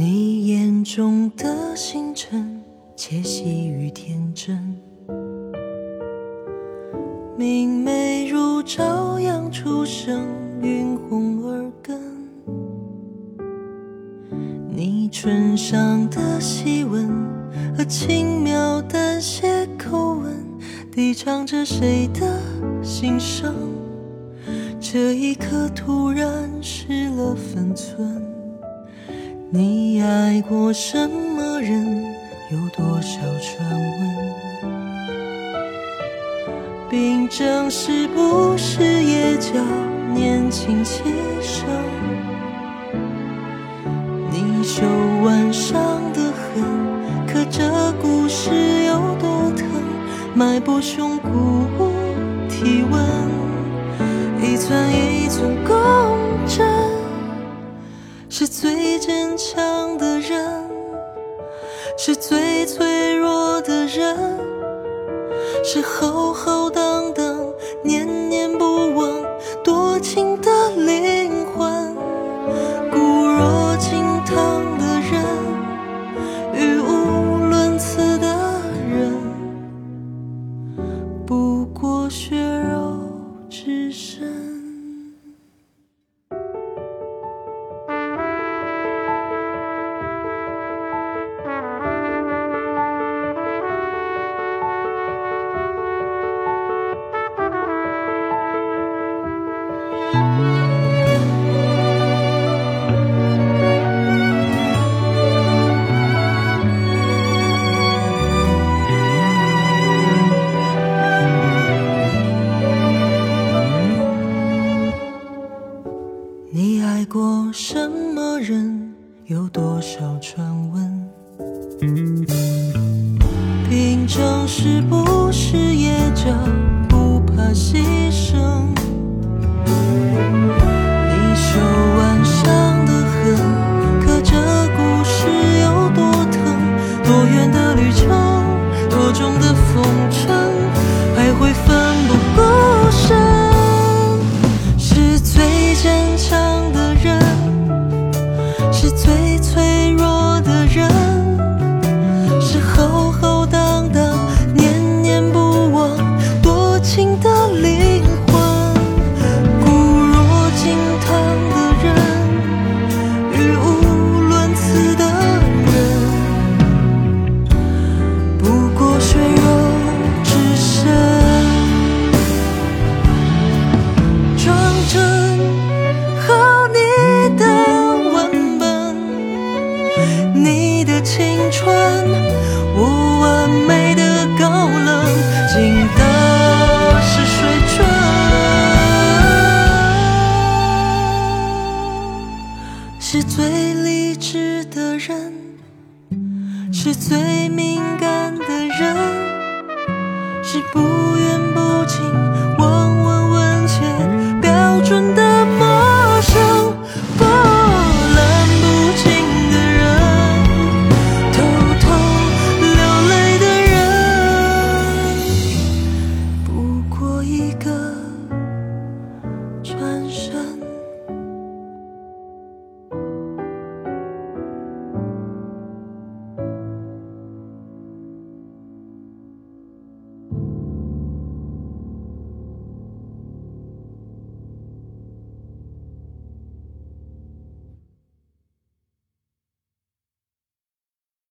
你眼中的星辰，窃喜与天真，明媚如朝阳初升，晕红耳根。你唇上的细纹和轻描淡写口吻，低唱着谁的心声。这一刻突然失了分寸。你爱过什么人？有多少传闻？病症是不是也叫年轻气盛？你手腕上的痕，可这故事有多疼？脉搏胸骨体温，一寸一寸共振，是最坚强的人，是最脆弱的人，是浩浩荡荡、念念不忘、多情的灵魂。固若金汤的人，语无伦次的人，不过血肉之身。什么人？有多少传闻？病症是不是也叫不怕牺牲？你手腕上的痕，可这故事有多疼？多远的旅程，多重的风尘，理智的人，是最敏感的人，是不愿。